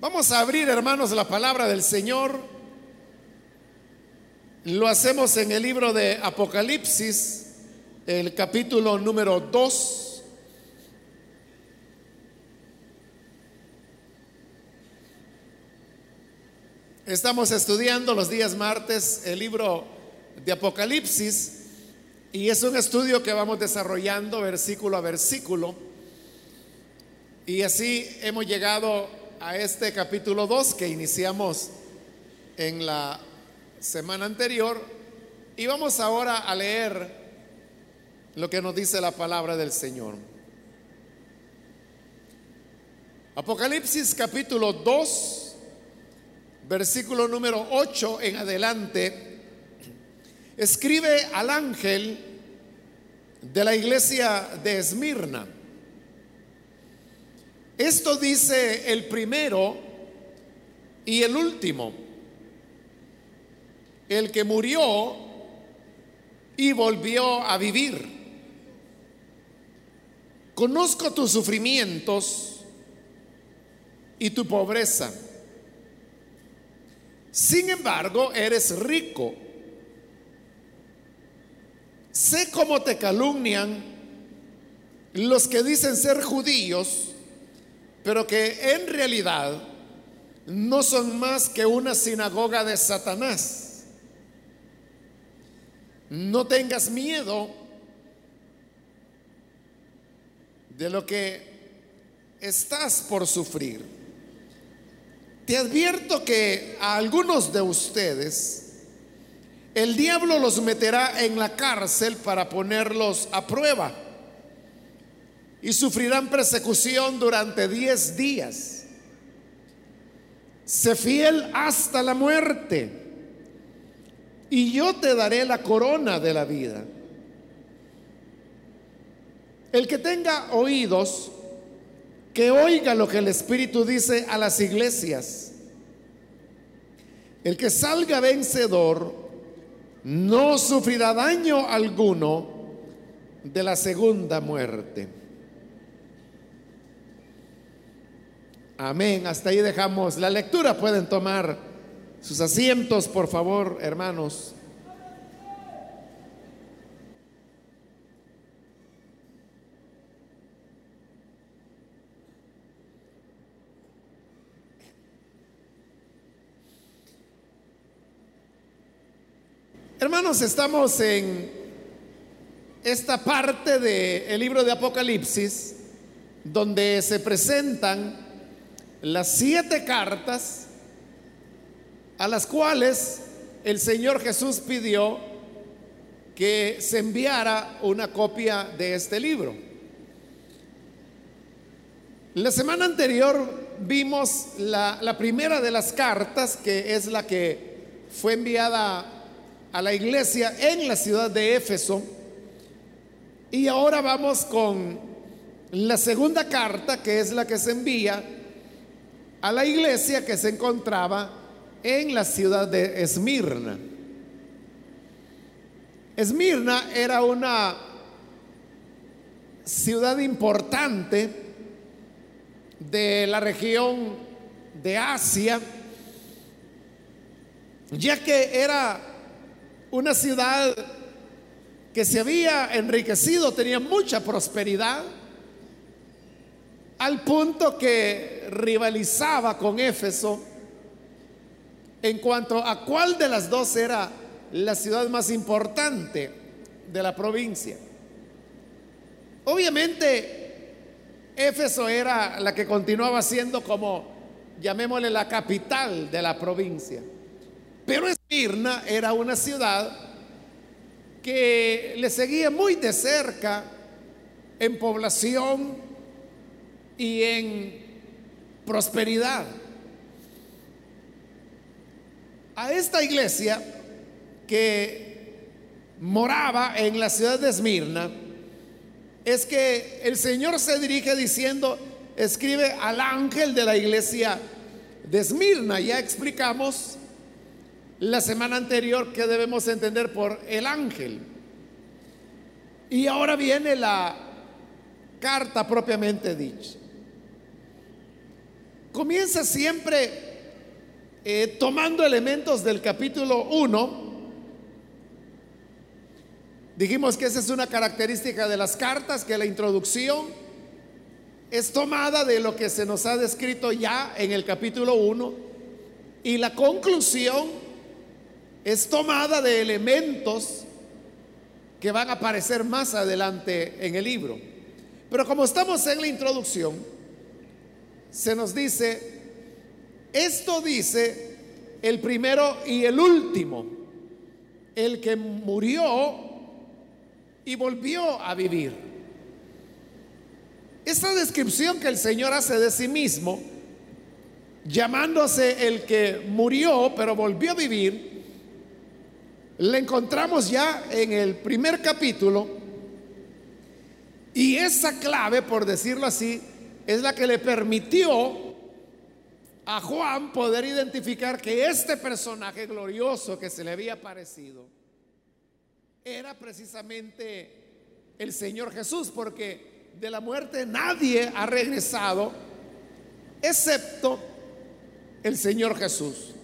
Vamos a abrir, hermanos, la palabra del Señor. Lo hacemos en el libro de Apocalipsis, el capítulo número 2. Estamos estudiando los días martes el libro de Apocalipsis y es un estudio que vamos desarrollando versículo a versículo. Y así hemos llegado a este capítulo 2 que iniciamos en la semana anterior y vamos ahora a leer lo que nos dice la palabra del Señor. Apocalipsis capítulo 2, versículo número 8 en adelante, escribe al ángel de la iglesia de Esmirna esto dice el primero y el último, el que murió y volvió a vivir. Conozco tus sufrimientos y tu pobreza. Sin embargo, eres rico. Sé cómo te calumnian los que dicen ser judíos pero que en realidad no son más que una sinagoga de Satanás. No tengas miedo de lo que estás por sufrir. Te advierto que a algunos de ustedes el diablo los meterá en la cárcel para ponerlos a prueba y sufrirán persecución durante diez días. Sé fiel hasta la muerte y yo te daré la corona de la vida. El que tenga oídos, que oiga lo que el Espíritu dice a las iglesias. El que salga vencedor no sufrirá daño alguno de la segunda muerte. Amén. Hasta ahí dejamos la lectura. Pueden tomar sus asientos, por favor, hermanos. Hermanos, estamos en esta parte del libro de Apocalipsis donde se presentan las siete cartas a las cuales el Señor Jesús pidió que se enviara una copia de este libro. La semana anterior vimos la, primera de las cartas, que es la que fue enviada a la iglesia en la ciudad de Éfeso. Y ahora vamos con la segunda carta, que es la que se envía a la iglesia que se encontraba en la ciudad de Esmirna. Esmirna era una ciudad importante de la región de Asia, ya que era una ciudad que se había enriquecido, tenía mucha prosperidad, al punto que rivalizaba con Éfeso en cuanto a cuál de las dos era la ciudad más importante de la provincia. Obviamente, Éfeso era la que continuaba siendo como, llamémosle, la capital de la provincia. Pero Esmirna era una ciudad que le seguía muy de cerca en población, y en prosperidad. A esta iglesia que moraba en la ciudad de Esmirna, es que el Señor se dirige diciendo, escribe al ángel de la iglesia de Esmirna. Ya explicamos la semana anterior que debemos entender por el ángel. Y ahora viene la carta propiamente dicha. Comienza siempre eh, tomando elementos del capítulo 1. Dijimos que esa es una característica de las cartas, que la introducción es tomada de lo que se nos ha descrito ya en el capítulo 1 y la conclusión es tomada de elementos que van a aparecer más adelante en el libro. Pero como estamos en la introducción, se nos dice, esto dice el primero y el último, el que murió y volvió a vivir. Esta descripción que el Señor hace de sí mismo, llamándose el que murió pero volvió a vivir, la encontramos ya en el primer capítulo y esa clave, por decirlo así, es la que le permitió a Juan poder identificar que este personaje glorioso que se le había parecido era precisamente el Señor Jesús, porque de la muerte nadie ha regresado excepto el Señor Jesús.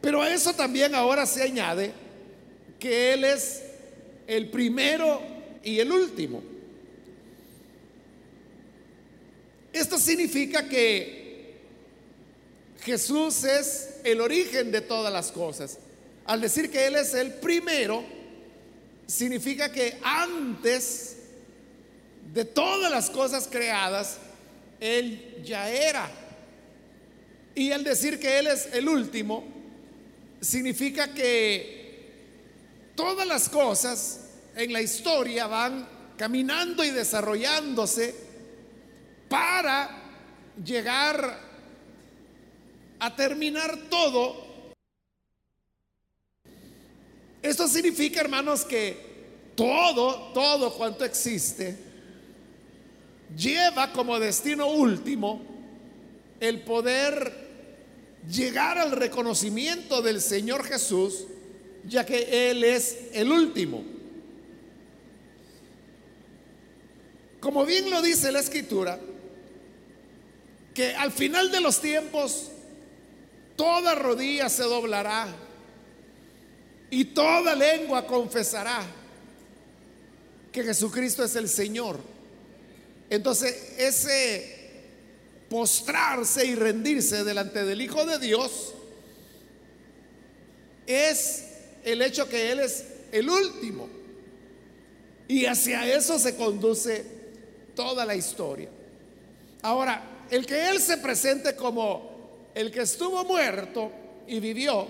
Pero a eso también ahora se añade que Él es el primero y el último. Esto significa que Jesús es el origen de todas las cosas. Al decir que Él es el primero, significa que antes de todas las cosas creadas, Él ya era. Y al decir que Él es el último, significa que todas las cosas en la historia van caminando y desarrollándose para llegar a terminar todo. Esto significa, hermanos, que todo, todo cuanto existe, lleva como destino último el poder llegar al reconocimiento del Señor Jesús ya que Él es el último. Como bien lo dice la escritura, que al final de los tiempos toda rodilla se doblará y toda lengua confesará que Jesucristo es el Señor. Entonces ese postrarse y rendirse delante del Hijo de Dios es el hecho que Él es el último. Y hacia eso se conduce toda la historia. Ahora, el que Él se presente como el que estuvo muerto y vivió,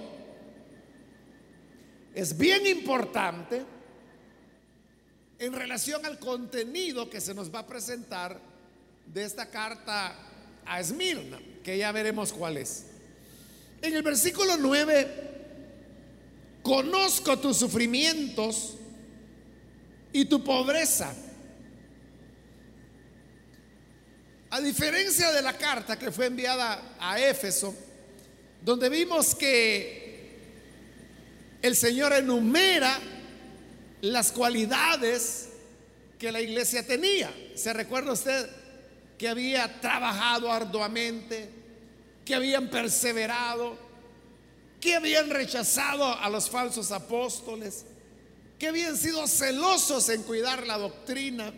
es bien importante en relación al contenido que se nos va a presentar de esta carta a Esmirna, que ya veremos cuál es. En el versículo 9 conozco tus sufrimientos y tu pobreza. A diferencia de la carta que fue enviada a Éfeso, donde vimos que el Señor enumera las cualidades que la iglesia tenía. ¿Se recuerda usted que había trabajado arduamente, que habían perseverado? que habían rechazado a los falsos apóstoles, que habían sido celosos en cuidar la doctrina.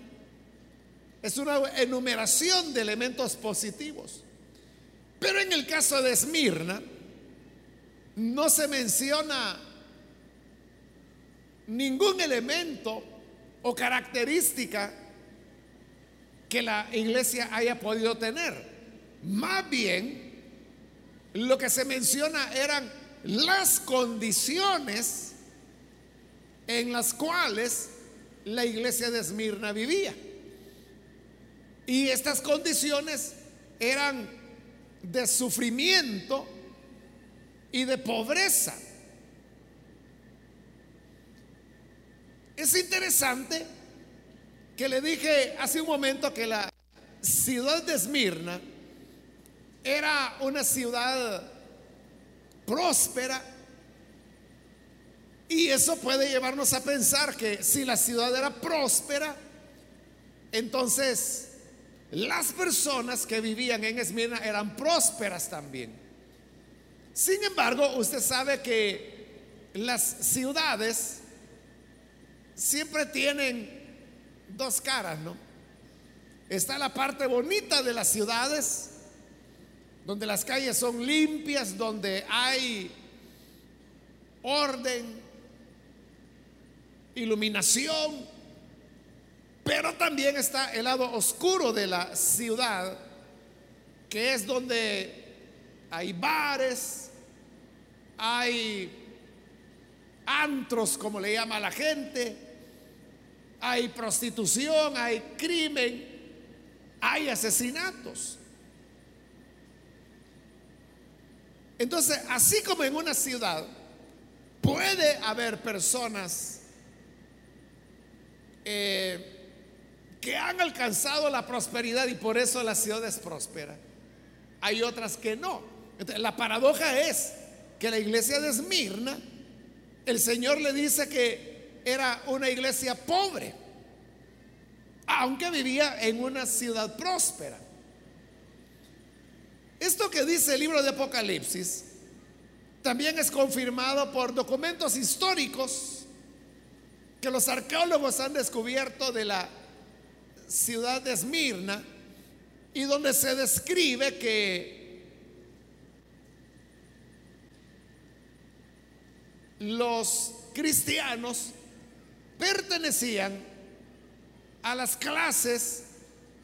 Es una enumeración de elementos positivos. Pero en el caso de Esmirna, no se menciona ningún elemento o característica que la iglesia haya podido tener. Más bien, lo que se menciona eran las condiciones en las cuales la iglesia de Esmirna vivía. Y estas condiciones eran de sufrimiento y de pobreza. Es interesante que le dije hace un momento que la ciudad de Esmirna era una ciudad próspera. Y eso puede llevarnos a pensar que si la ciudad era próspera, entonces las personas que vivían en Esmirna eran prósperas también. Sin embargo, usted sabe que las ciudades siempre tienen dos caras, ¿no? Está la parte bonita de las ciudades, donde las calles son limpias, donde hay orden, iluminación, pero también está el lado oscuro de la ciudad, que es donde hay bares, hay antros, como le llama la gente, hay prostitución, hay crimen, hay asesinatos. Entonces, así como en una ciudad puede haber personas eh, que han alcanzado la prosperidad y por eso la ciudad es próspera, hay otras que no. la paradoja es que la iglesia de Esmirna, el Señor le dice que era una iglesia pobre, aunque vivía en una ciudad próspera. Esto que dice el libro de Apocalipsis también es confirmado por documentos históricos que los arqueólogos han descubierto de la ciudad de Esmirna y donde se describe que los cristianos pertenecían a las clases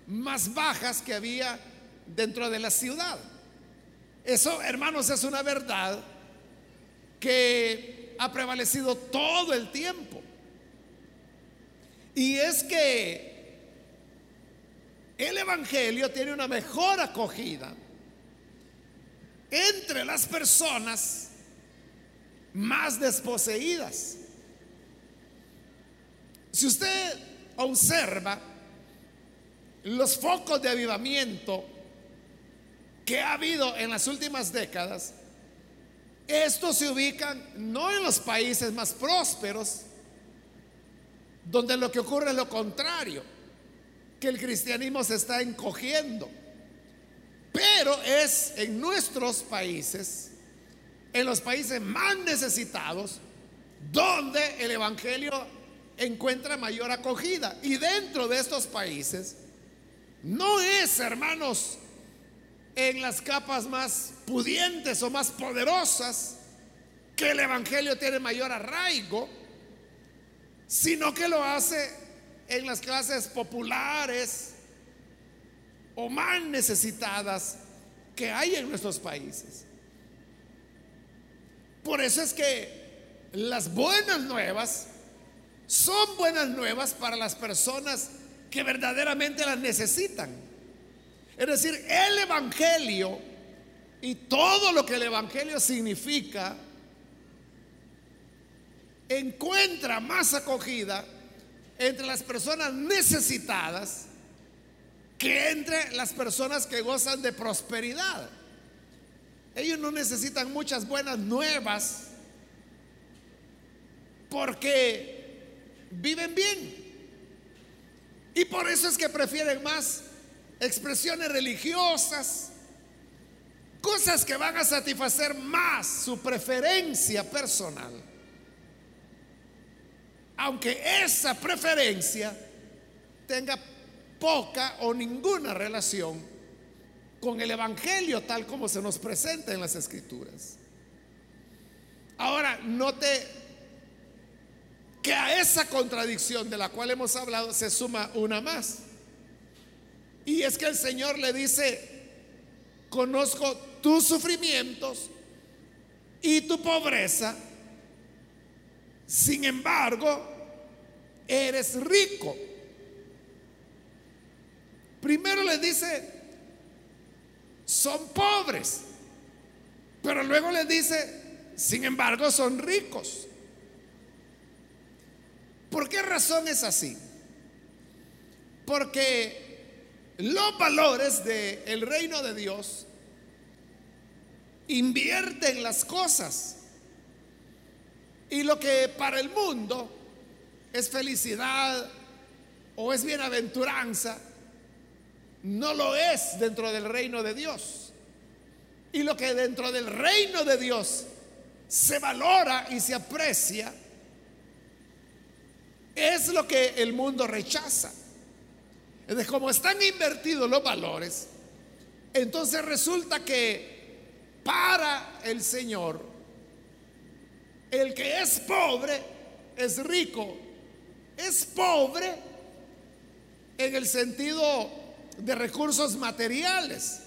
más bajas que había dentro de la ciudad. Eso, hermanos, es una verdad que ha prevalecido todo el tiempo. Y es que el Evangelio tiene una mejor acogida entre las personas más desposeídas. Si usted observa los focos de avivamiento que ha habido en las últimas décadas, estos se ubican no en los países más prósperos, donde lo que ocurre es lo contrario, que el cristianismo se está encogiendo, pero es en nuestros países, en los países más necesitados, donde el Evangelio encuentra mayor acogida. Y dentro de estos países, no es, hermanos, en las capas más pudientes o más poderosas que el Evangelio tiene mayor arraigo, sino que lo hace en las clases populares o más necesitadas que hay en nuestros países. Por eso es que las buenas nuevas son buenas nuevas para las personas que verdaderamente las necesitan. Es decir, el Evangelio y todo lo que el Evangelio significa encuentra más acogida entre las personas necesitadas que entre las personas que gozan de prosperidad. Ellos no necesitan muchas buenas nuevas porque viven bien. Y por eso es que prefieren más expresiones religiosas, cosas que van a satisfacer más su preferencia personal. Aunque esa preferencia tenga poca o ninguna relación con el Evangelio tal como se nos presenta en las Escrituras. Ahora, note que a esa contradicción de la cual hemos hablado se suma una más. Y es que el Señor le dice, conozco tus sufrimientos y tu pobreza, sin embargo, eres rico. Primero le dice, son pobres, pero luego le dice, sin embargo, son ricos. ¿Por qué razón es así? Porque los valores del reino de Dios invierten las cosas. Y lo que para el mundo es felicidad o es bienaventuranza, no lo es dentro del reino de Dios. Y lo que dentro del reino de Dios se valora y se aprecia es lo que el mundo rechaza. Es como están invertidos los valores, entonces resulta que para el Señor, el que es pobre es rico. Es pobre en el sentido de recursos materiales.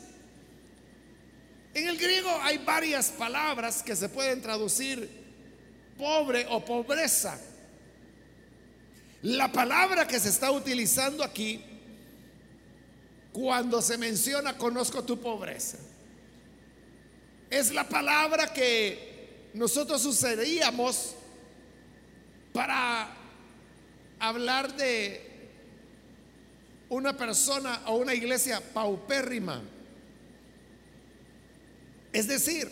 En el griego hay varias palabras que se pueden traducir pobre o pobreza. La palabra que se está utilizando aquí, cuando se menciona conozco tu pobreza, es la palabra que nosotros usaríamos para hablar de una persona o una iglesia paupérrima. Es decir,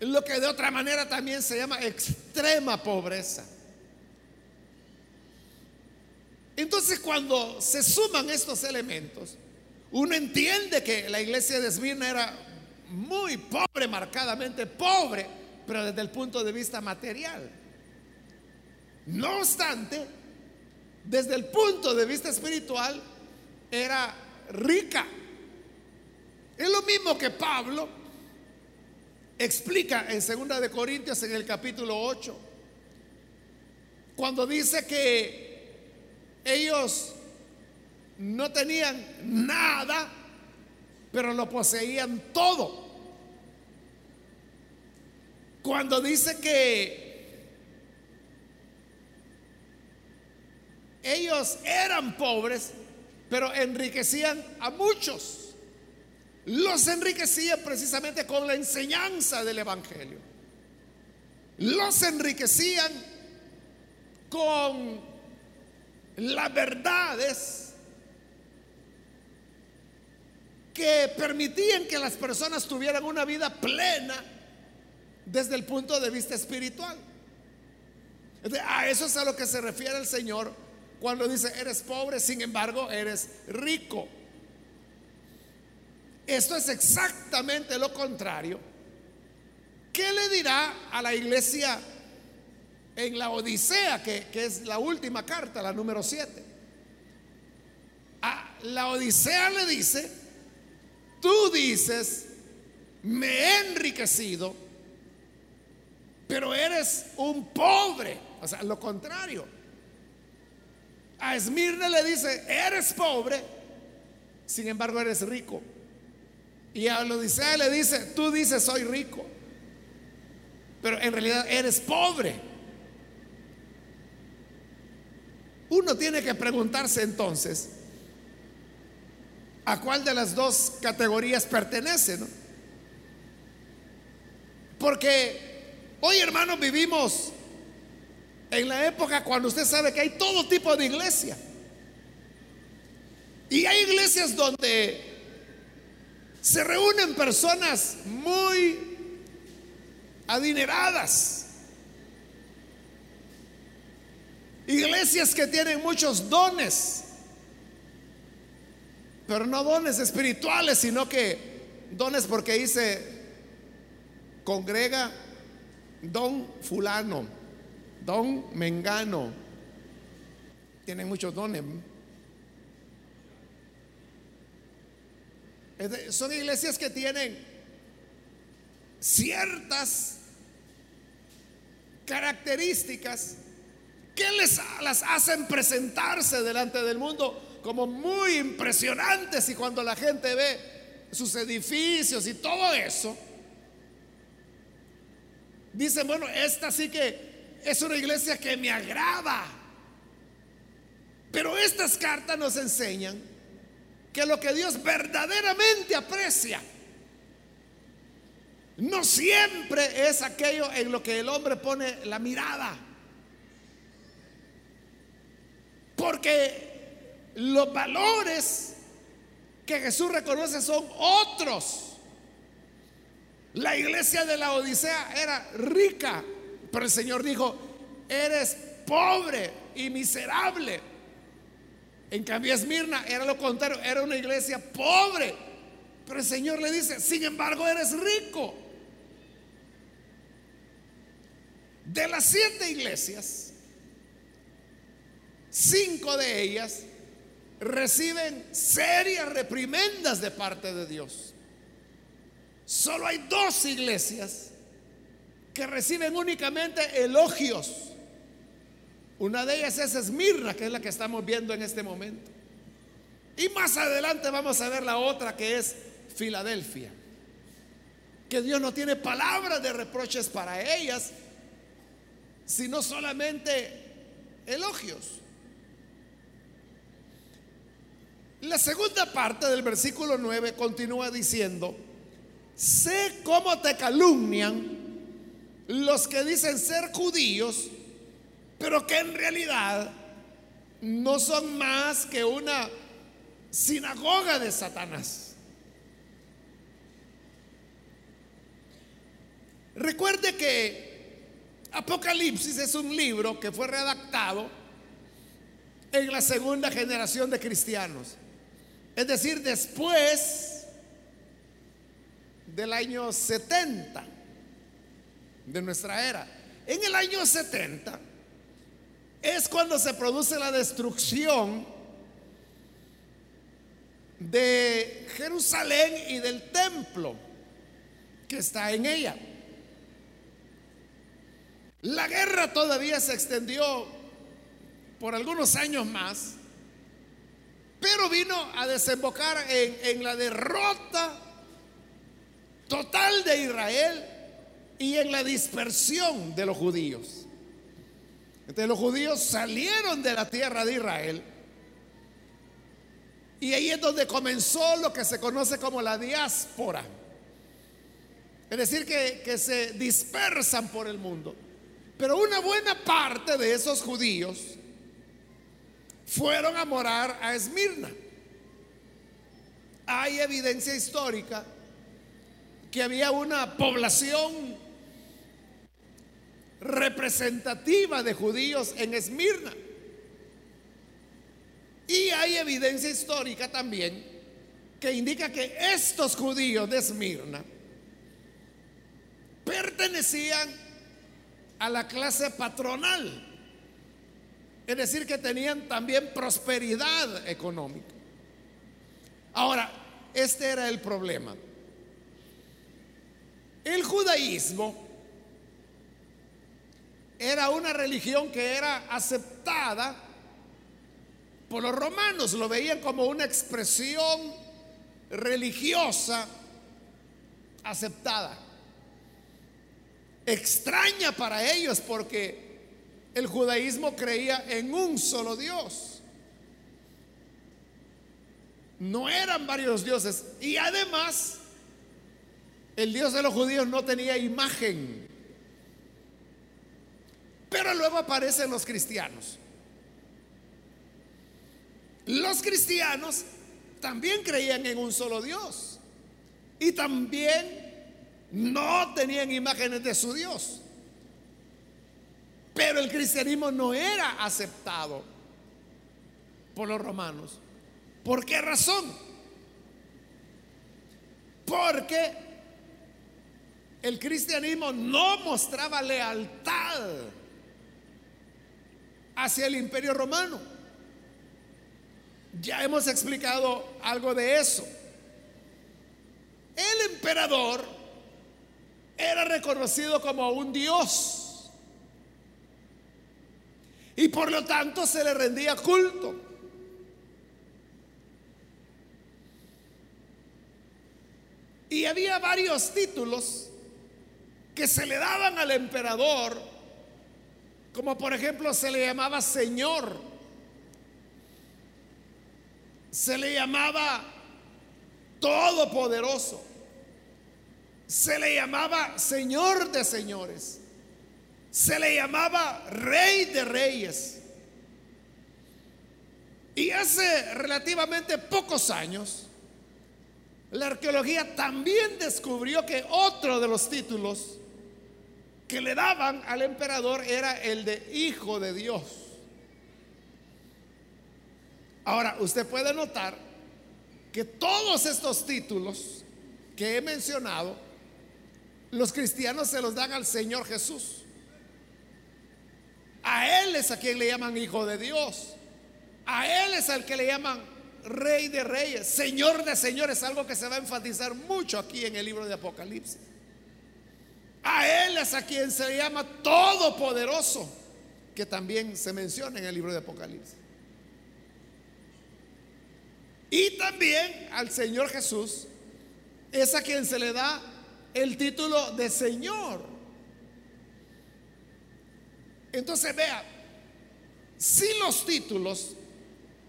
lo que de otra manera también se llama extrema pobreza. Entonces cuando se suman estos elementos, uno entiende que la iglesia de Esmirna era muy pobre, marcadamente pobre, pero desde el punto de vista material. No obstante, desde el punto de vista espiritual, era rica. Es lo mismo que Pablo explica en 2 de Corintios en el capítulo 8, cuando dice que ellos no tenían nada, pero lo poseían todo. Cuando dice que Ellos eran pobres, pero enriquecían a muchos. Los enriquecían precisamente con la enseñanza del Evangelio. Los enriquecían con las verdades que permitían que las personas tuvieran una vida plena desde el punto de vista espiritual. A eso es a lo que se refiere el Señor cuando dice, eres pobre, sin embargo, eres rico. Esto es exactamente lo contrario. ¿Qué le dirá a la iglesia en la Odisea, que, es la última carta, la número 7? A la Odisea le dice, tú dices, me he enriquecido, pero eres un pobre. O sea, lo contrario. A Esmirna le dice, eres pobre, sin embargo eres rico. Y a Odisea le dice, tú dices soy rico, pero en realidad eres pobre. Uno tiene que preguntarse entonces, ¿a cuál de las dos categorías pertenece? Porque hoy hermanos vivimos en la época cuando usted sabe que hay todo tipo de iglesia. Y hay iglesias donde se reúnen personas muy adineradas. Iglesias que tienen muchos dones, pero no dones espirituales, sino que dones porque dice, congrega don fulano don Mengano. Tienen muchos dones. Son iglesias que tienen ciertas características que les, las hacen presentarse delante del mundo como muy impresionantes y cuando la gente ve sus edificios y todo eso, dicen, bueno, esta sí que es una iglesia que me agrada. Pero estas cartas nos enseñan que lo que Dios verdaderamente aprecia no siempre es aquello en lo que el hombre pone la mirada. Porque los valores que Jesús reconoce son otros. La iglesia de la Odisea era rica, pero el Señor dijo, eres pobre y miserable. En cambio, Esmirna era lo contrario, era una iglesia pobre. Pero el Señor le dice, sin embargo, eres rico. De las siete iglesias, cinco de ellas reciben serias reprimendas de parte de Dios. Solo hay dos iglesias que reciben únicamente elogios. Una de ellas es Esmirna, que es la que estamos viendo en este momento. Y más adelante vamos a ver la otra que es Filadelfia. Que Dios no tiene palabras de reproches para ellas, sino solamente elogios. La segunda parte del versículo 9 continúa diciendo, sé cómo te calumnian los que dicen ser judíos, pero que en realidad no son más que una sinagoga de Satanás. Recuerde que Apocalipsis es un libro que fue redactado en la segunda generación de cristianos. Es decir, después del año 70 de nuestra era. En el año 70 es cuando se produce la destrucción de Jerusalén y del templo que está en ella. La guerra todavía se extendió por algunos años más pero vino a desembocar en, la derrota total de Israel y en la dispersión de los judíos. Entonces los judíos salieron de la tierra de Israel y ahí es donde comenzó lo que se conoce como la diáspora. Es decir, que, que se dispersan por el mundo. Pero una buena parte de esos judíos fueron a morar a Esmirna. Hay evidencia histórica que había una población representativa de judíos en Esmirna. Y hay evidencia histórica también que indica que estos judíos de Esmirna pertenecían a la clase patronal es decir, que tenían también prosperidad económica. Ahora, este era el problema. El judaísmo era una religión que era aceptada por los romanos, lo veían como una expresión religiosa aceptada. Extraña para ellos porque el judaísmo creía en un solo Dios. No eran varios dioses. Y además, el Dios de los judíos no tenía imagen. Pero luego aparecen los cristianos. Los cristianos también creían en un solo Dios. Y también no tenían imágenes de su Dios. Pero el cristianismo no era aceptado por los romanos. ¿Por qué razón? Porque el cristianismo no mostraba lealtad hacia el imperio romano. Ya hemos explicado algo de eso. El emperador era reconocido como un dios y por lo tanto se le rendía culto. Y había varios títulos que se le daban al emperador, como por ejemplo se le llamaba Señor, se le llamaba Todopoderoso, se le llamaba Señor de Señores se le llamaba rey de reyes. Y hace relativamente pocos años, la arqueología también descubrió que otro de los títulos que le daban al emperador era el de hijo de Dios. Ahora, usted puede notar que todos estos títulos que he mencionado, los cristianos se los dan al Señor Jesús. A Él es a quien le llaman Hijo de Dios. A Él es al que le llaman Rey de Reyes, Señor de Señores, algo que se va a enfatizar mucho aquí en el libro de Apocalipsis. A Él es a quien se le llama Todopoderoso, que también se menciona en el libro de Apocalipsis. Y también al Señor Jesús es a quien se le da el título de Señor. Entonces vea, si los títulos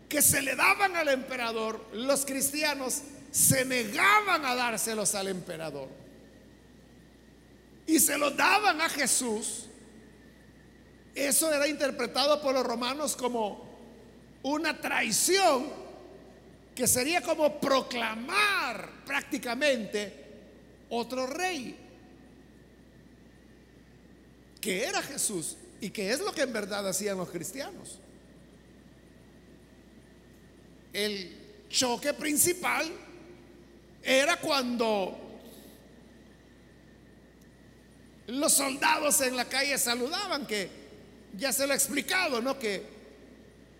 que se le daban al emperador, los cristianos se negaban a dárselos al emperador. Y se los daban a Jesús, eso era interpretado por los romanos como una traición que sería como proclamar prácticamente otro rey, que era Jesús y que es lo que en verdad hacían los cristianos. El choque principal era cuando los soldados en la calle saludaban, que ya se lo he explicado, ¿no? Que,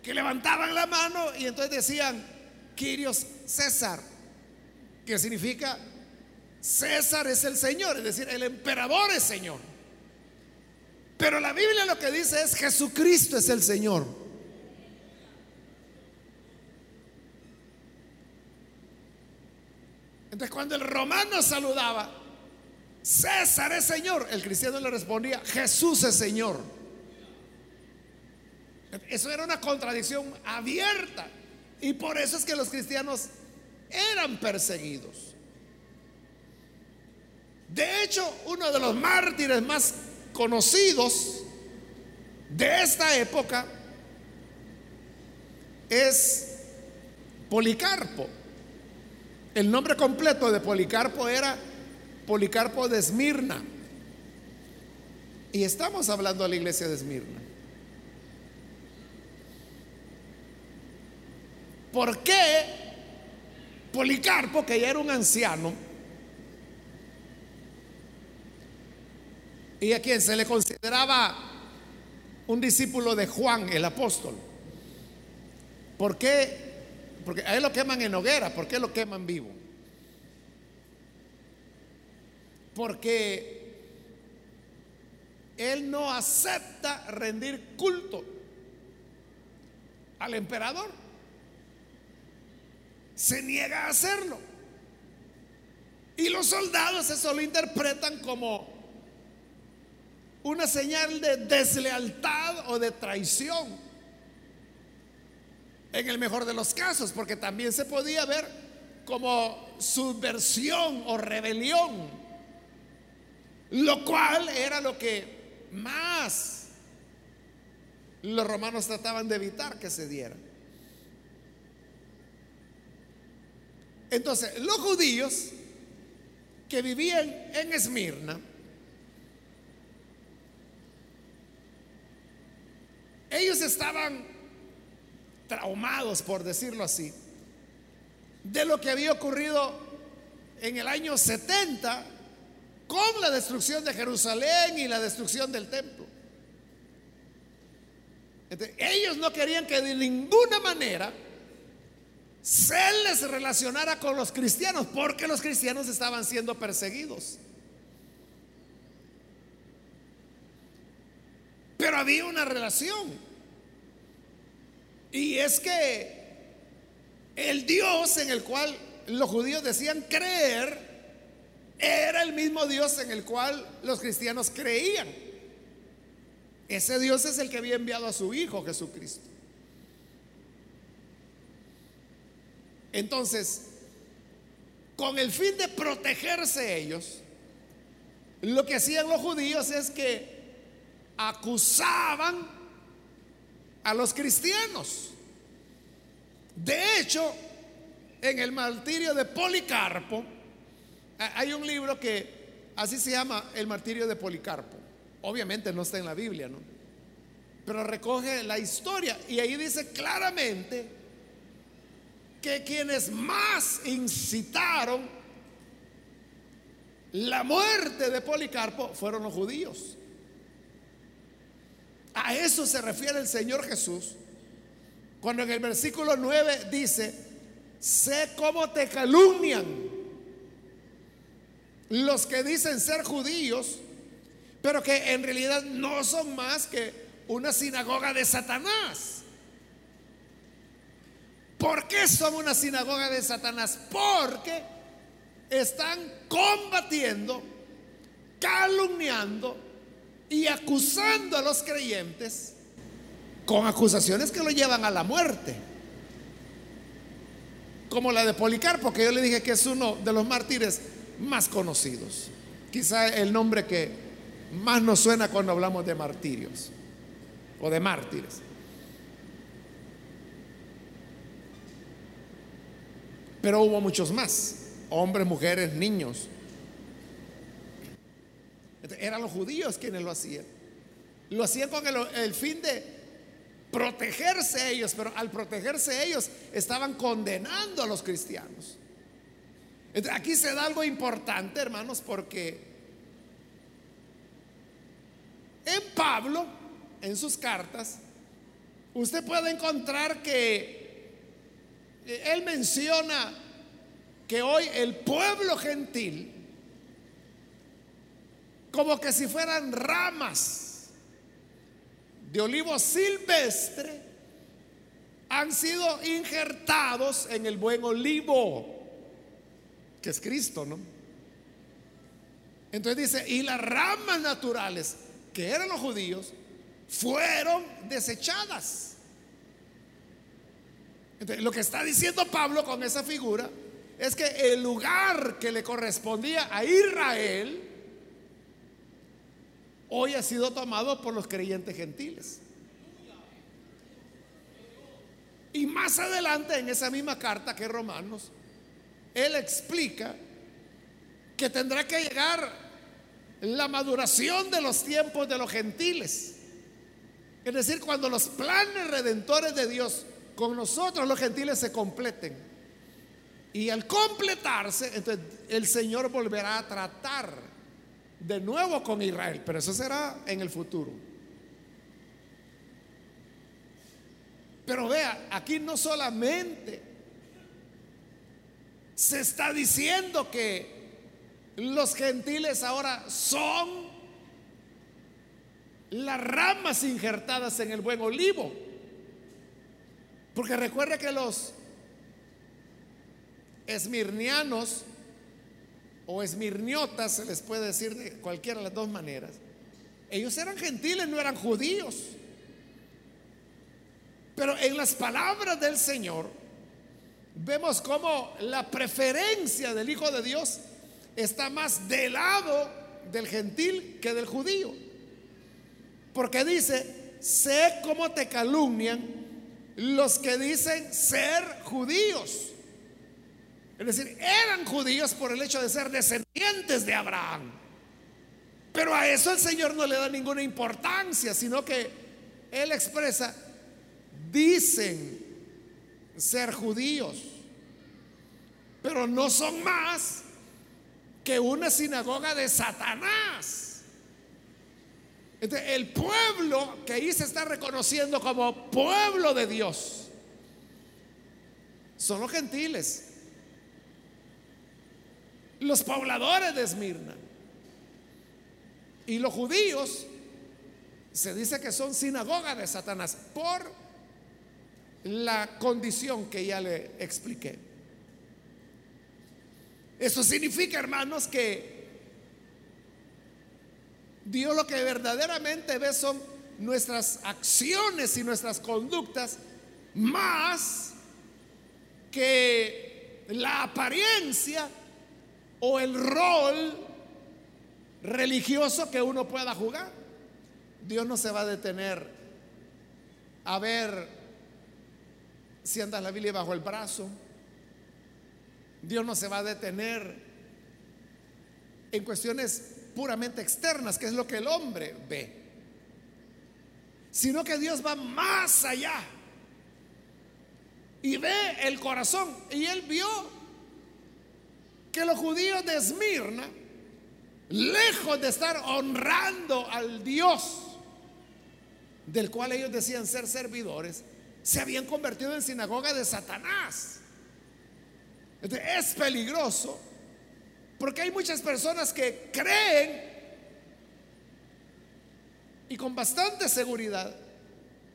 que levantaban la mano y entonces decían, Quirios César, que significa César es el Señor, es decir, el emperador es Señor. Pero la Biblia lo que dice es Jesucristo es el Señor. Entonces cuando el romano saludaba, César es Señor, el cristiano le respondía, Jesús es Señor. Eso era una contradicción abierta. Y por eso es que los cristianos eran perseguidos. De hecho, uno de los mártires más conocidos de esta época es Policarpo. El nombre completo de Policarpo era Policarpo de Esmirna. Y estamos hablando de la iglesia de Esmirna. ¿Por qué Policarpo, que ya era un anciano, y a quien se le consideraba un discípulo de Juan el apóstol, ¿por qué? Porque a él lo queman en hoguera, ¿por qué lo queman vivo? Porque él no acepta rendir culto al emperador se niega a hacerlo. Y los soldados eso lo interpretan como una señal de deslealtad o de traición. En el mejor de los casos, porque también se podía ver como subversión o rebelión, lo cual era lo que más los romanos trataban de evitar que se diera. Entonces, los judíos que vivían en Esmirna, ellos estaban traumados, por decirlo así, de lo que había ocurrido en el año 70 con la destrucción de Jerusalén y la destrucción del templo. ellos no querían que de ninguna manera se les relacionara con los cristianos, porque los cristianos estaban siendo perseguidos. Pero había una relación. Y es que el Dios en el cual los judíos decían creer era el mismo Dios en el cual los cristianos creían. Ese Dios es el que había enviado a su Hijo Jesucristo. Entonces, con el fin de protegerse ellos, lo que hacían los judíos es que acusaban a los cristianos. De hecho, en el martirio de Policarpo, hay un libro que así se llama El martirio de Policarpo. Obviamente no está en la Biblia, ¿no? Pero recoge la historia y ahí dice claramente que quienes más incitaron la muerte de Policarpo fueron los judíos. A eso se refiere el Señor Jesús cuando en el versículo 9 dice, sé cómo te calumnian los que dicen ser judíos, pero que en realidad no son más que una sinagoga de Satanás. ¿Por qué son una sinagoga de Satanás? Porque están combatiendo, calumniando y acusando a los creyentes con acusaciones que lo llevan a la muerte. Como la de Policarpo, que yo le dije que es uno de los mártires más conocidos. Quizá el nombre que más nos suena cuando hablamos de martirios o de mártires. Pero hubo muchos más, hombres, mujeres, niños. Eran los judíos quienes lo hacían. Lo hacían con el, fin de protegerse ellos, pero al protegerse ellos estaban condenando a los cristianos. aquí se da algo importante, hermanos, porque en Pablo, en sus cartas, usted puede encontrar que él menciona que hoy el pueblo gentil, como que si fueran ramas de olivo silvestre, han sido injertados en el buen olivo, que es Cristo, ¿no? Entonces dice, y las ramas naturales, que eran los judíos, fueron desechadas lo que está diciendo Pablo con esa figura es que el lugar que le correspondía a Israel hoy ha sido tomado por los creyentes gentiles. Y más adelante en esa misma carta que Romanos, él explica que tendrá que llegar la maduración de los tiempos de los gentiles. Es decir, cuando los planes redentores de Dios con nosotros los gentiles se completen. Y al completarse, entonces el Señor volverá a tratar de nuevo con Israel, pero eso será en el futuro. Pero vea, aquí no solamente se está diciendo que los gentiles ahora son las ramas injertadas en el buen olivo. Porque recuerde que los esmirnianos o esmirniotas, se les puede decir de cualquiera de las dos maneras, ellos eran gentiles, no eran judíos. Pero en las palabras del Señor vemos cómo la preferencia del Hijo de Dios está más del lado del gentil que del judío. Porque dice, sé cómo te calumnian los que dicen ser judíos. Es decir, eran judíos por el hecho de ser descendientes de Abraham. Pero a eso el Señor no le da ninguna importancia, sino que Él expresa, dicen ser judíos, pero no son más que una sinagoga de Satanás el pueblo que ahí se está reconociendo como pueblo de Dios son los gentiles, los pobladores de Esmirna. Y los judíos se dice que son sinagoga de Satanás por la condición que ya le expliqué. Eso significa, hermanos, que Dios lo que verdaderamente ve son nuestras acciones y nuestras conductas más que la apariencia o el rol religioso que uno pueda jugar. Dios no se va a detener a ver si andas la Biblia bajo el brazo. Dios no se va a detener en cuestiones puramente externas, que es lo que el hombre ve, sino que Dios va más allá y ve el corazón. Y él vio que los judíos de Esmirna, lejos de estar honrando al Dios del cual ellos decían ser servidores, se habían convertido en sinagoga de Satanás. es peligroso porque hay muchas personas que creen y con bastante seguridad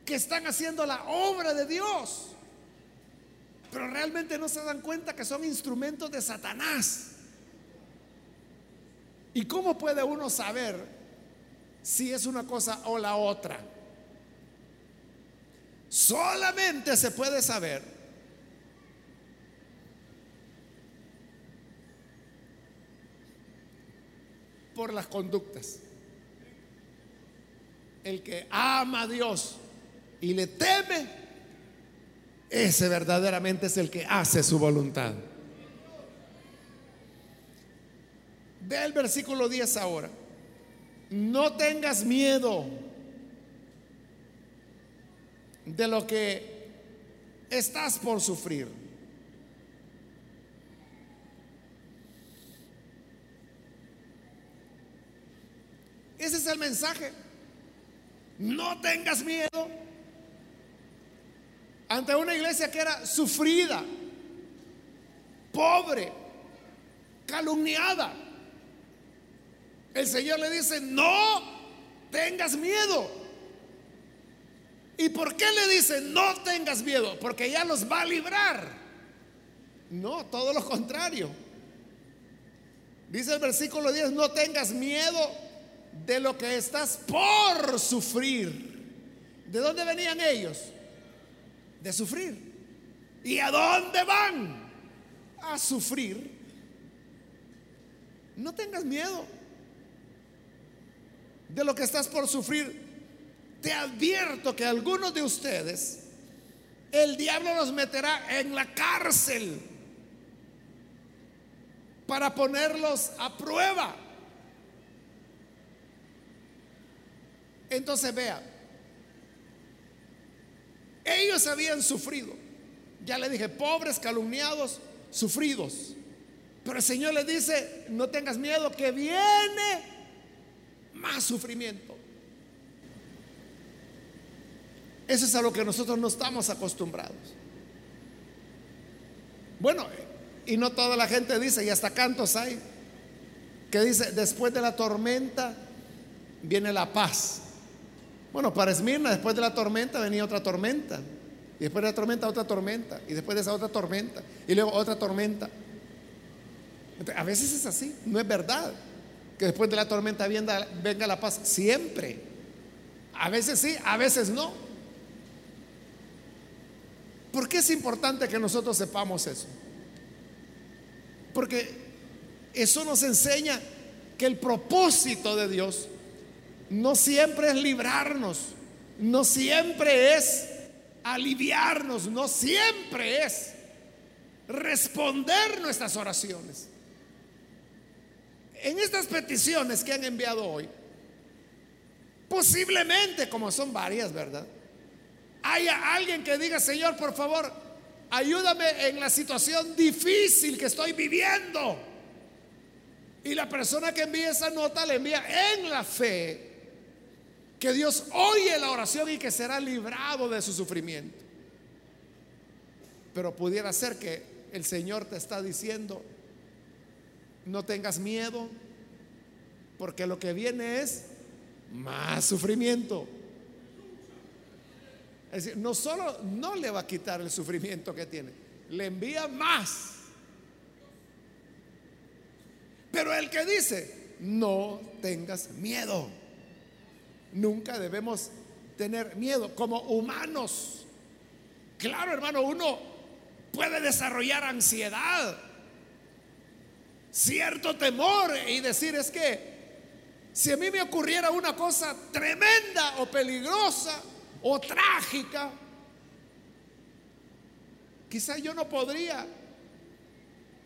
que están haciendo la obra de Dios, pero realmente no se dan cuenta que son instrumentos de Satanás. ¿Y cómo puede uno saber si es una cosa o la otra? Solamente se puede saber por las conductas. El que ama a Dios y le teme, ese verdaderamente es el que hace su voluntad. Ve el versículo 10 ahora. No tengas miedo de lo que estás por sufrir. Ese es el mensaje. No tengas miedo ante una iglesia que era sufrida, pobre, calumniada. El Señor le dice, no tengas miedo. ¿Y por qué le dice, no tengas miedo? Porque ya los va a librar. No, todo lo contrario. Dice el versículo 10, no tengas miedo de lo que estás por sufrir. ¿De dónde venían ellos? De sufrir. ¿Y a dónde van? A sufrir. No tengas miedo de lo que estás por sufrir. Te advierto que algunos de ustedes, el diablo los meterá en la cárcel para ponerlos a prueba. Entonces vea, ellos habían sufrido. Ya le dije, pobres, calumniados, sufridos. Pero el Señor le dice, no tengas miedo, que viene más sufrimiento. Eso es a lo que nosotros no estamos acostumbrados. Bueno, y no toda la gente dice, y hasta cantos hay, que dice, después de la tormenta viene la paz. Bueno, para Esmirna, después de la tormenta venía otra tormenta. Y después de la tormenta otra tormenta. Y después de esa otra tormenta. Y luego otra tormenta. a veces es así. No es verdad que después de la tormenta venga, venga la paz. Siempre. A veces sí, a veces no. ¿Por qué es importante que nosotros sepamos eso? Porque eso nos enseña que el propósito de Dios no siempre es librarnos, no siempre es aliviarnos, no siempre es responder nuestras oraciones. En estas peticiones que han enviado hoy, posiblemente, como son varias, ¿verdad? Haya alguien que diga, Señor, por favor, ayúdame en la situación difícil que estoy viviendo. Y la persona que envía esa nota le envía en la fe que Dios oye la oración y que será librado de su sufrimiento. Pero pudiera ser que el Señor te está diciendo, no tengas miedo, porque lo que viene es más sufrimiento. Es decir, no solo no le va a quitar el sufrimiento que tiene, le envía más. Pero el que dice, no tengas miedo. Nunca debemos tener miedo como humanos. Claro, hermano, uno puede desarrollar ansiedad, cierto temor y decir es que si a mí me ocurriera una cosa tremenda o peligrosa o trágica, quizá yo no podría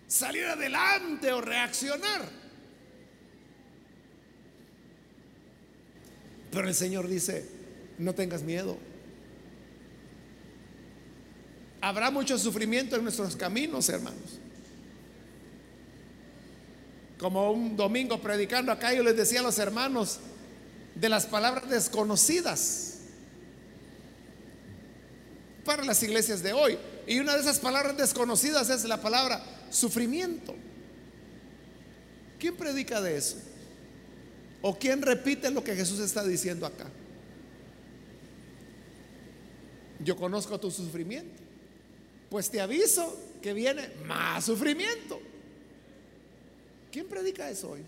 salir adelante o reaccionar. Pero el Señor dice, no tengas miedo. habrá mucho sufrimiento en nuestros caminos, hermanos. Como un domingo predicando acá, yo les decía a los hermanos de las palabras desconocidas para las iglesias de hoy. Y una de esas palabras desconocidas es la palabra sufrimiento. ¿Quién predica de eso? ¿O quién repite lo que Jesús está diciendo acá? Yo conozco tu sufrimiento. Pues te aviso que viene más sufrimiento. ¿Quién predica eso hoy?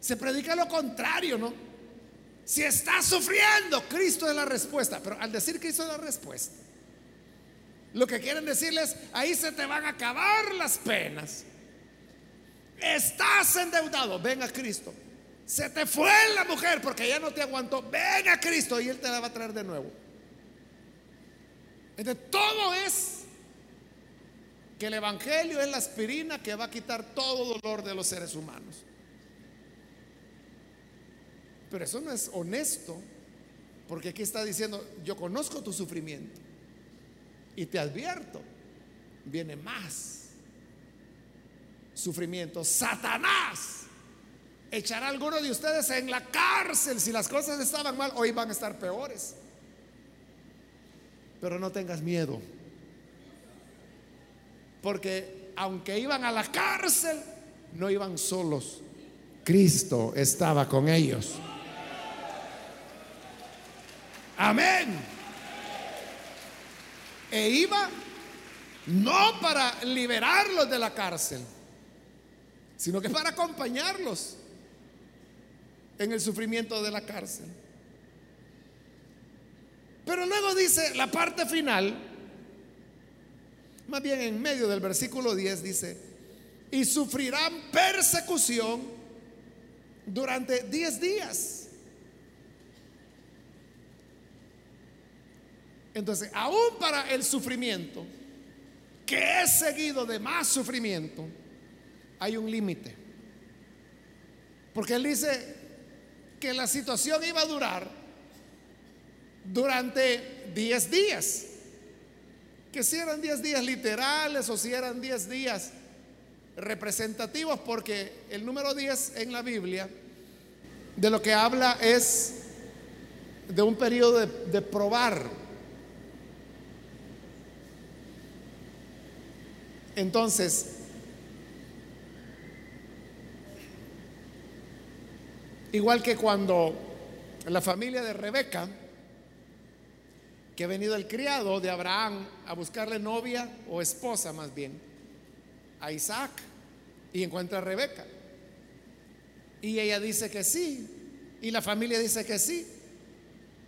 Se predica lo contrario, ¿no? Si estás sufriendo, Cristo es la respuesta. Pero al decir Cristo es la respuesta, lo que quieren decirles, ahí se te van a acabar las penas. Estás endeudado, ven a Cristo. Se te fue la mujer porque ya no te aguantó, ven a Cristo y Él te la va a traer de nuevo. Entonces, todo es que el Evangelio es la aspirina que va a quitar todo dolor de los seres humanos. Pero eso no es honesto, porque aquí está diciendo, yo conozco tu sufrimiento y te advierto, viene más sufrimiento. Satanás echará a alguno de ustedes en la cárcel. Si las cosas estaban mal, hoy van a estar peores. Pero no tengas miedo. Porque aunque iban a la cárcel, no iban solos. Cristo estaba con ellos. Amén. E iba no para liberarlos de la cárcel, sino que para acompañarlos en el sufrimiento de la cárcel. Pero luego dice la parte final, más bien en medio del versículo 10 dice, y sufrirán persecución durante 10 días. Entonces, aún para el sufrimiento, que es seguido de más sufrimiento, hay un límite. Porque él dice que la situación iba a durar durante 10 días. Que si eran 10 días literales o si eran 10 días representativos, porque el número 10 en la Biblia de lo que habla es de un periodo de, de probar Entonces, igual que cuando la familia de Rebeca, que ha venido el criado de Abraham a buscarle novia o esposa más bien, a Isaac, y encuentra a Rebeca. Y ella dice que sí, y la familia dice que sí.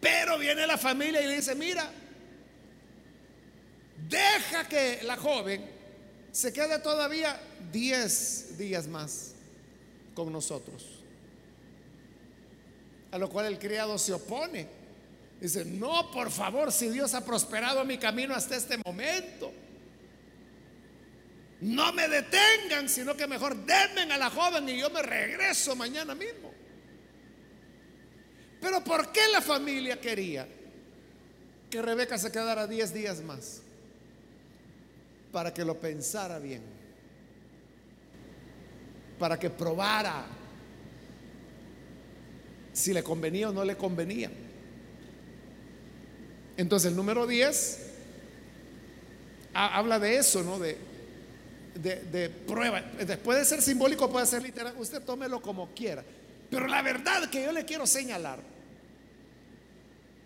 Pero viene la familia y le dice, mira, deja que la joven se queda todavía 10 días más con nosotros. A lo cual el criado se opone. Dice, no, por favor, si Dios ha prosperado mi camino hasta este momento, no me detengan, sino que mejor denme a la joven y yo me regreso mañana mismo. Pero ¿por qué la familia quería que Rebeca se quedara 10 días más? para que lo pensara bien, para que probara si le convenía o no le convenía. Entonces el número 10 habla de eso, ¿no? De, de, prueba. Después de ser simbólico puede ser literal, usted tómelo como quiera. Pero la verdad que yo le quiero señalar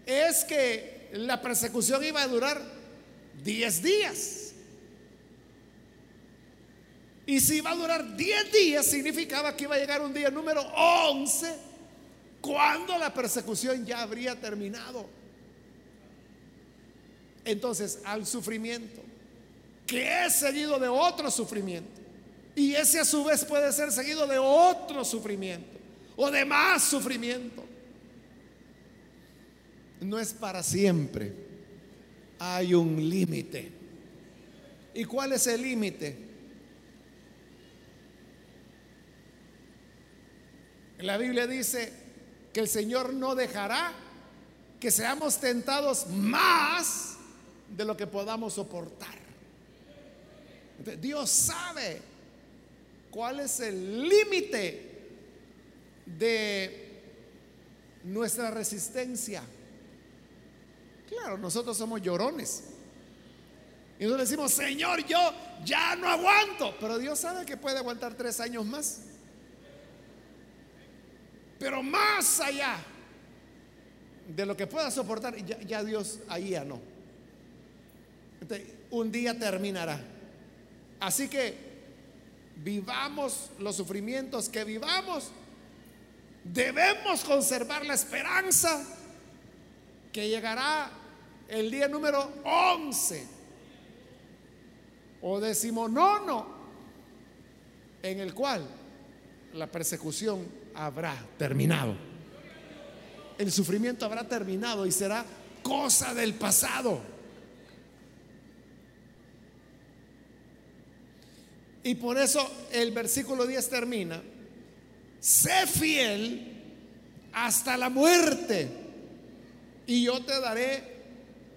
es que la persecución iba a durar 10 días. Y si iba a durar 10 días, significaba que iba a llegar un día número 11, cuando la persecución ya habría terminado. Entonces, al sufrimiento, que es seguido de otro sufrimiento, y ese a su vez puede ser seguido de otro sufrimiento, o de más sufrimiento, no es para siempre. Hay un límite. ¿Y cuál es el límite? La Biblia dice que el Señor no dejará que seamos tentados más de lo que podamos soportar. Dios sabe cuál es el límite de nuestra resistencia. Claro, nosotros somos llorones. Y nos decimos, Señor, yo ya no aguanto. Pero Dios sabe que puede aguantar tres años más. Pero más allá de lo que pueda soportar, ya, Dios ahí ya no. un día terminará. Así que vivamos los sufrimientos que vivamos. Debemos conservar la esperanza que llegará el día número 11 o decimonono en el cual la persecución habrá terminado. El sufrimiento habrá terminado y será cosa del pasado. Y por eso el versículo 10 termina, sé fiel hasta la muerte y yo te daré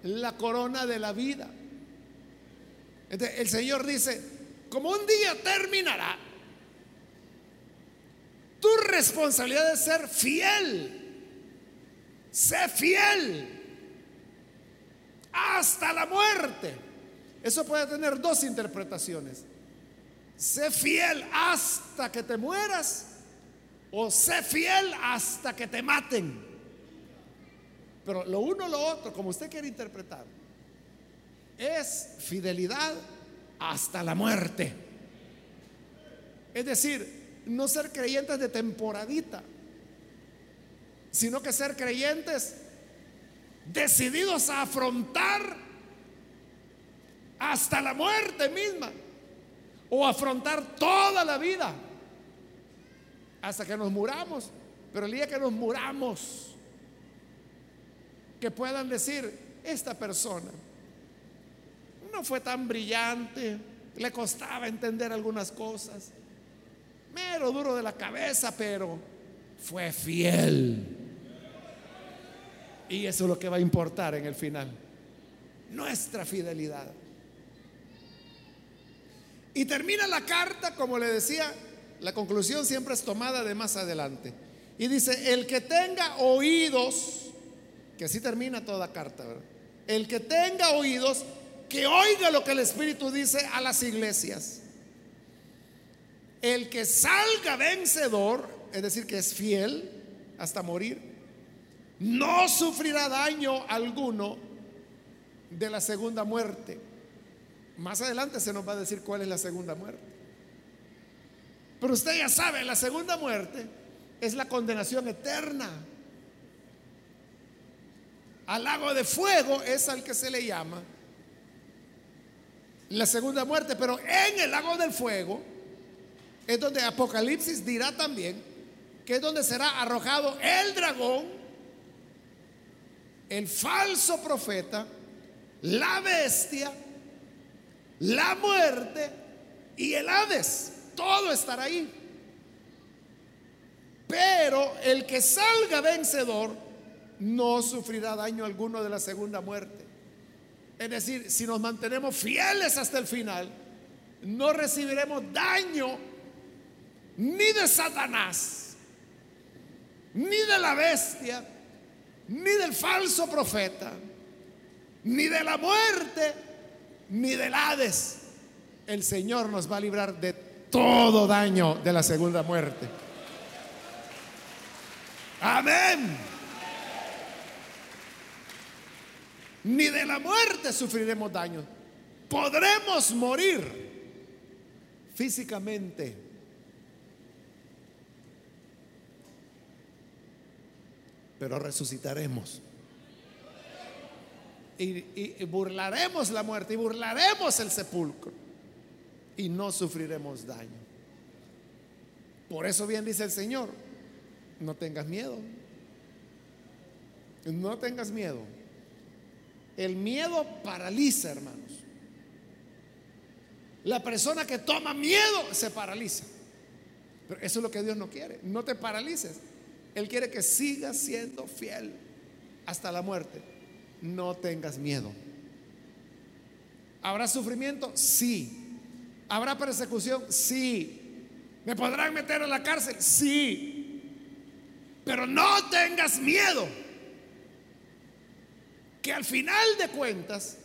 la corona de la vida. el Señor dice, como un día terminará, tu responsabilidad es ser fiel. Sé fiel hasta la muerte. Eso puede tener dos interpretaciones. Sé fiel hasta que te mueras o sé fiel hasta que te maten. Pero lo uno o lo otro, como usted quiere interpretar, es fidelidad hasta la muerte. Es decir, no ser creyentes de temporadita, sino que ser creyentes decididos a afrontar hasta la muerte misma o afrontar toda la vida hasta que nos muramos. Pero el día que nos muramos, que puedan decir, esta persona no fue tan brillante, le costaba entender algunas cosas, duro de la cabeza, pero fue fiel. Y eso es lo que va a importar en el final, nuestra fidelidad. Y termina la carta, como le decía, la conclusión siempre es tomada de más adelante. Y dice, el que tenga oídos, que así termina toda carta, el que tenga oídos, que oiga lo que el Espíritu dice a las iglesias. El que salga vencedor, es decir, que es fiel hasta morir, no sufrirá daño alguno de la segunda muerte. Más adelante se nos va a decir cuál es la segunda muerte. Pero usted ya sabe, la segunda muerte es la condenación eterna. Al lago de fuego es al que se le llama la segunda muerte, pero en el lago del fuego es donde Apocalipsis dirá también que es donde será arrojado el dragón, el falso profeta, la bestia, la muerte y el Hades. Todo estará ahí. Pero el que salga vencedor no sufrirá daño alguno de la segunda muerte. Es decir, si nos mantenemos fieles hasta el final, no recibiremos daño ni de Satanás, ni de la bestia, ni del falso profeta, ni de la muerte, ni del Hades. El Señor nos va a librar de todo daño de la segunda muerte. Amén. Ni de la muerte sufriremos daño. Podremos morir físicamente. Pero resucitaremos. Y, burlaremos la muerte y burlaremos el sepulcro. Y no sufriremos daño. Por eso bien dice el Señor, no tengas miedo. No tengas miedo. El miedo paraliza, hermanos. La persona que toma miedo se paraliza. Pero eso es lo que Dios no quiere. No te paralices. Él quiere que sigas siendo fiel hasta la muerte. No tengas miedo. ¿Habrá sufrimiento? Sí. ¿Habrá persecución? Sí. ¿Me podrán meter en la cárcel? Sí. Pero no tengas miedo. Que al final de cuentas,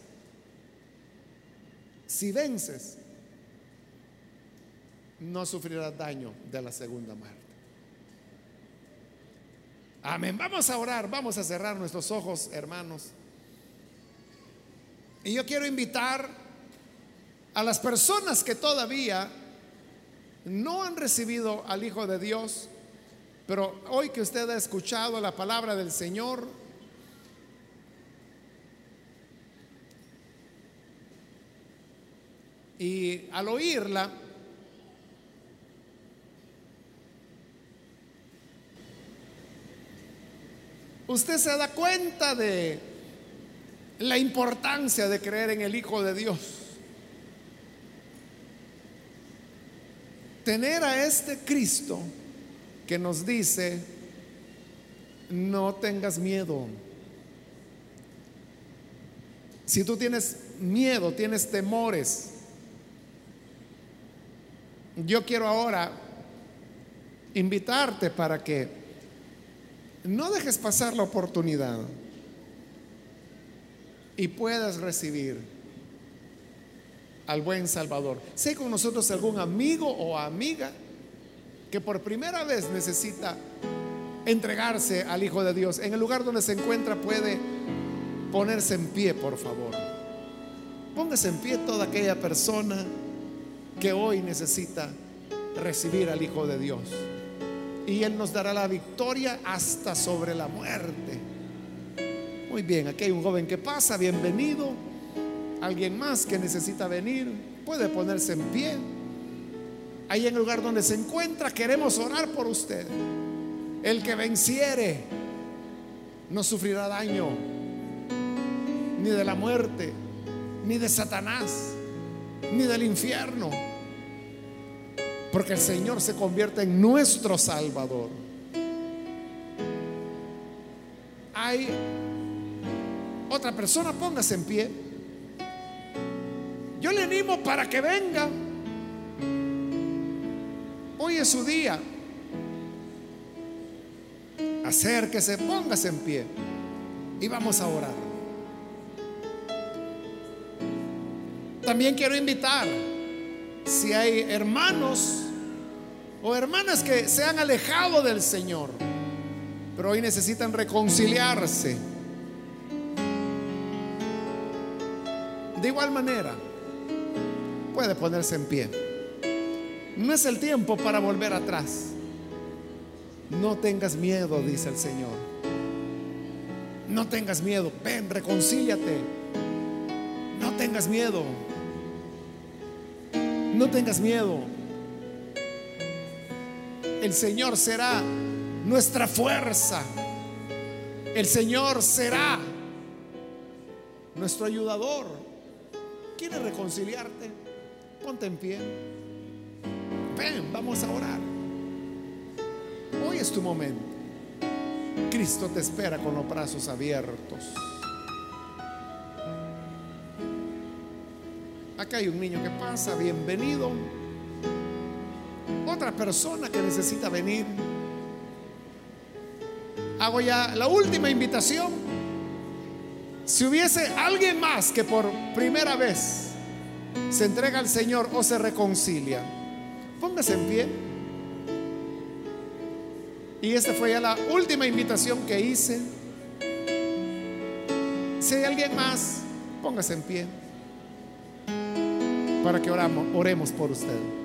si vences, no sufrirás daño de la segunda muerte. Amén. Vamos a orar, vamos a cerrar nuestros ojos, hermanos. Y yo quiero invitar a las personas que todavía no han recibido al Hijo de Dios, pero hoy que usted ha escuchado la palabra del Señor, y al oírla, usted se da cuenta de la importancia de creer en el Hijo de Dios. Tener a este Cristo que nos dice, no tengas miedo. Si tú tienes miedo, tienes temores, yo quiero ahora invitarte para que no dejes pasar la oportunidad y puedas recibir al buen Salvador. Sé con nosotros algún amigo o amiga que por primera vez necesita entregarse al Hijo de Dios. En el lugar donde se encuentra puede ponerse en pie, por favor. Póngase en pie toda aquella persona que hoy necesita recibir al Hijo de Dios. Y Él nos dará la victoria hasta sobre la muerte. Muy bien, aquí hay un joven que pasa, bienvenido. Alguien más que necesita venir, puede ponerse en pie. Ahí en el lugar donde se encuentra, queremos orar por usted. El que venciere no sufrirá daño, ni de la muerte, ni de Satanás, ni del infierno porque el Señor se convierte en nuestro Salvador. Hay otra persona, póngase en pie. Yo le animo para que venga. Hoy es su día. Acérquese, póngase en pie. Y vamos a orar. También quiero invitar, si hay hermanos o hermanas que se han alejado del Señor, pero hoy necesitan reconciliarse. De igual manera, puede ponerse en pie. No es el tiempo para volver atrás. No tengas miedo, dice el Señor. No tengas miedo. Ven, reconcíliate. No tengas miedo. No tengas miedo el Señor será nuestra fuerza. El Señor será nuestro ayudador. ¿Quieres reconciliarte? Ponte en pie. Ven, vamos a orar. Hoy es tu momento. Cristo te espera con los brazos abiertos. Acá hay un niño que pasa, bienvenido otra persona que necesita venir. Hago ya la última invitación. Si hubiese alguien más que por primera vez se entrega al Señor o se reconcilia, póngase en pie. Y esta fue ya la última invitación que hice. Si hay alguien más, póngase en pie para que oramos, oremos por usted.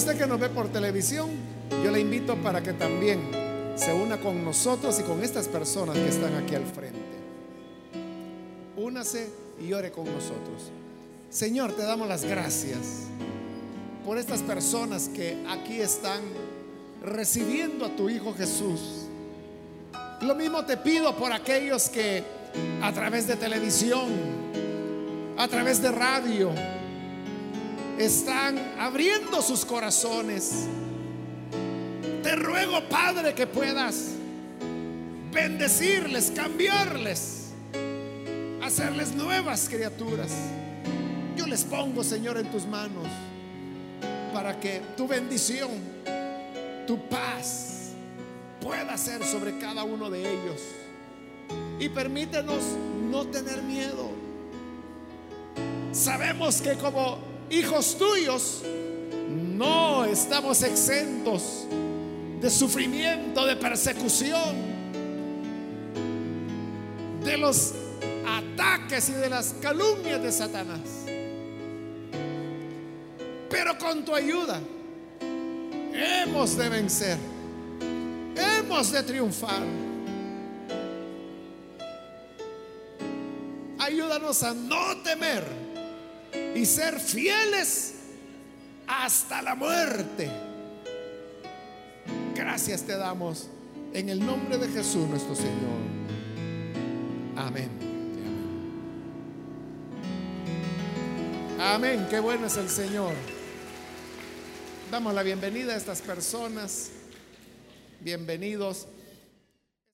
usted que nos ve por televisión, yo le invito para que también se una con nosotros y con estas personas que están aquí al frente. Únase y ore con nosotros. Señor, te damos las gracias por estas personas que aquí están recibiendo a tu Hijo Jesús. Lo mismo te pido por aquellos que a través de televisión, a través de radio, están abriendo sus corazones Te ruego, Padre, que puedas bendecirles, cambiarles, hacerles nuevas criaturas. Yo les pongo, Señor, en tus manos para que tu bendición, tu paz pueda ser sobre cada uno de ellos. Y permítenos no tener miedo. Sabemos que como hijos tuyos no estamos exentos de sufrimiento, de persecución, de los ataques y de las calumnias de Satanás. Pero con tu ayuda hemos de vencer, hemos de triunfar. Ayúdanos a no temer y ser fieles hasta la muerte. Gracias te damos en el nombre de Jesús nuestro Señor. Amén. Amén. Qué bueno es el Señor. Damos la bienvenida a estas personas. Bienvenidos.